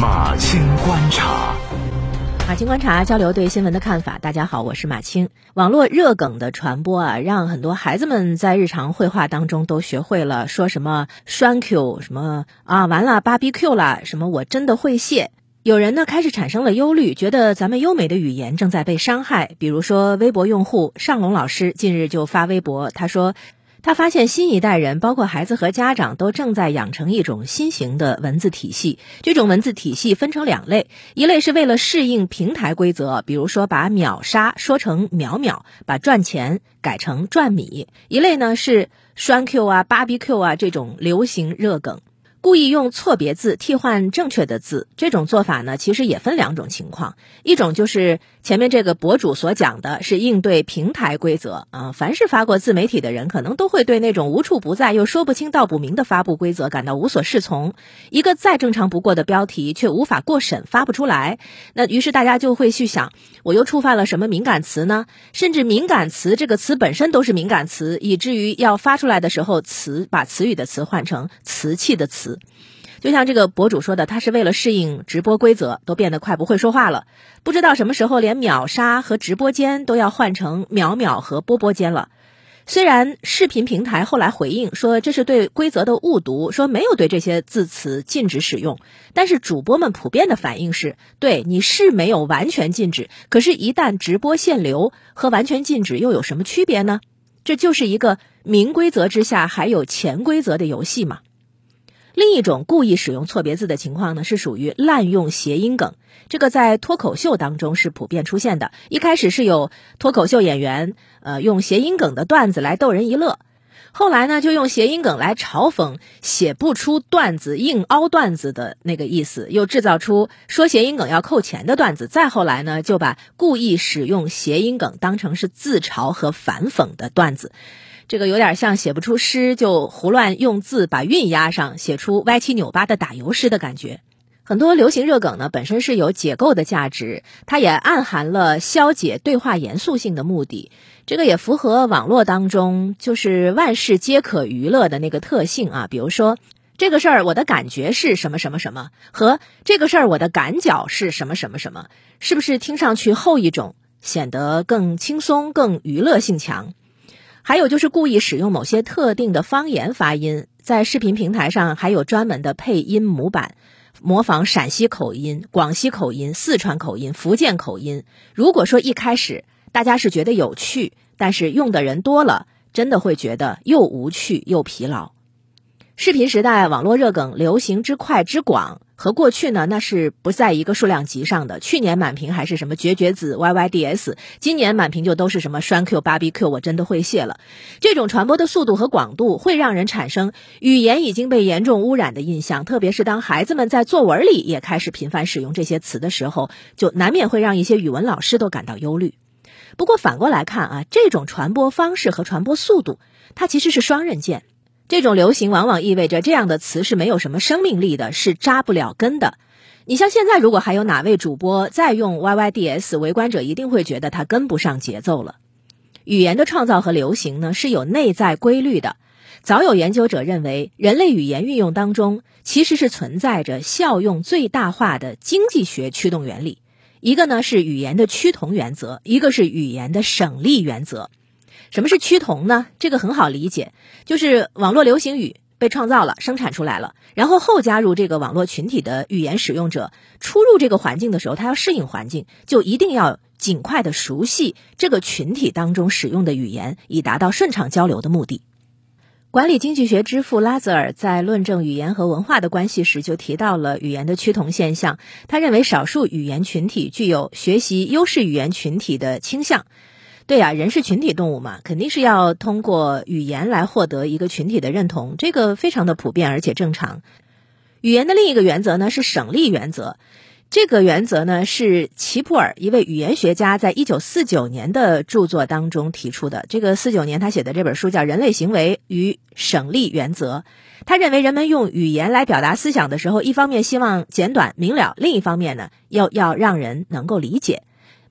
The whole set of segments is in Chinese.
马青观察，马青观察交流对新闻的看法。大家好，我是马青。网络热梗的传播啊，让很多孩子们在日常绘画当中都学会了说什么“栓 Q” 什么啊，完了芭比 Q 了，什么我真的会谢。有人呢开始产生了忧虑，觉得咱们优美的语言正在被伤害。比如说，微博用户尚龙老师近日就发微博，他说。他发现新一代人，包括孩子和家长，都正在养成一种新型的文字体系。这种文字体系分成两类，一类是为了适应平台规则，比如说把秒杀说成秒秒，把赚钱改成赚米；一类呢是栓 Q 啊、芭比 Q 啊这种流行热梗。故意用错别字替换正确的字，这种做法呢，其实也分两种情况。一种就是前面这个博主所讲的，是应对平台规则啊。凡是发过自媒体的人，可能都会对那种无处不在又说不清道不明的发布规则感到无所适从。一个再正常不过的标题，却无法过审，发不出来。那于是大家就会去想，我又触犯了什么敏感词呢？甚至敏感词这个词本身都是敏感词，以至于要发出来的时候，词把词语的词换成瓷器的瓷。就像这个博主说的，他是为了适应直播规则，都变得快不会说话了。不知道什么时候连秒杀和直播间都要换成秒秒和波波间了。虽然视频平台后来回应说这是对规则的误读，说没有对这些字词禁止使用，但是主播们普遍的反应是对你是没有完全禁止，可是，一旦直播限流和完全禁止又有什么区别呢？这就是一个明规则之下还有潜规则的游戏嘛。另一种故意使用错别字的情况呢，是属于滥用谐音梗。这个在脱口秀当中是普遍出现的。一开始是有脱口秀演员，呃，用谐音梗的段子来逗人一乐，后来呢，就用谐音梗来嘲讽写不出段子、硬凹段子的那个意思，又制造出说谐音梗要扣钱的段子。再后来呢，就把故意使用谐音梗当成是自嘲和反讽的段子。这个有点像写不出诗就胡乱用字把韵押上，写出歪七扭八的打油诗的感觉。很多流行热梗呢，本身是有解构的价值，它也暗含了消解对话严肃性的目的。这个也符合网络当中就是万事皆可娱乐的那个特性啊。比如说，这个事儿我的感觉是什么什么什么，和这个事儿我的感觉是什么什么什么，是不是听上去后一种显得更轻松、更娱乐性强？还有就是故意使用某些特定的方言发音，在视频平台上还有专门的配音模板，模仿陕西口音、广西口音、四川口音、福建口音。如果说一开始大家是觉得有趣，但是用的人多了，真的会觉得又无趣又疲劳。视频时代，网络热梗流行之快之广。和过去呢，那是不在一个数量级上的。去年满屏还是什么绝绝子 YYDS，今年满屏就都是什么栓 Q 芭比 Q，我真的会谢了。这种传播的速度和广度，会让人产生语言已经被严重污染的印象。特别是当孩子们在作文里也开始频繁使用这些词的时候，就难免会让一些语文老师都感到忧虑。不过反过来看啊，这种传播方式和传播速度，它其实是双刃剑。这种流行往往意味着这样的词是没有什么生命力的，是扎不了根的。你像现在，如果还有哪位主播再用 YYDS，围观者一定会觉得他跟不上节奏了。语言的创造和流行呢是有内在规律的。早有研究者认为，人类语言运用当中其实是存在着效用最大化的经济学驱动原理。一个呢是语言的趋同原则，一个是语言的省力原则。什么是趋同呢？这个很好理解，就是网络流行语被创造了、生产出来了，然后后加入这个网络群体的语言使用者，出入这个环境的时候，他要适应环境，就一定要尽快的熟悉这个群体当中使用的语言，以达到顺畅交流的目的。管理经济学之父拉泽尔在论证语言和文化的关系时，就提到了语言的趋同现象。他认为，少数语言群体具有学习优势语言群体的倾向。对呀，人是群体动物嘛，肯定是要通过语言来获得一个群体的认同，这个非常的普遍而且正常。语言的另一个原则呢是省力原则，这个原则呢是齐普尔一位语言学家在一九四九年的著作当中提出的。这个四九年他写的这本书叫《人类行为与省力原则》。他认为人们用语言来表达思想的时候，一方面希望简短明了，另一方面呢要要让人能够理解。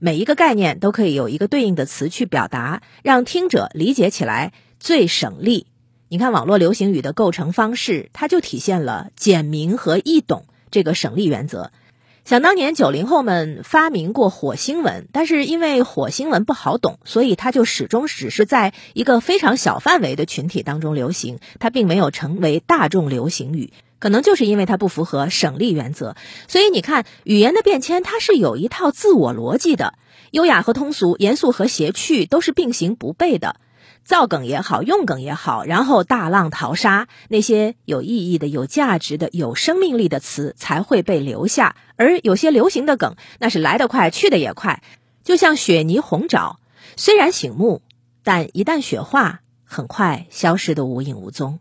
每一个概念都可以有一个对应的词去表达，让听者理解起来最省力。你看网络流行语的构成方式，它就体现了简明和易懂这个省力原则。想当年九零后们发明过火星文，但是因为火星文不好懂，所以它就始终只是在一个非常小范围的群体当中流行，它并没有成为大众流行语。可能就是因为它不符合省力原则，所以你看，语言的变迁它是有一套自我逻辑的，优雅和通俗，严肃和谐趣都是并行不悖的。造梗也好，用梗也好，然后大浪淘沙，那些有意义的、有价值的、有生命力的词才会被留下。而有些流行的梗，那是来得快，去得也快，就像雪泥红爪，虽然醒目，但一旦雪化，很快消失得无影无踪。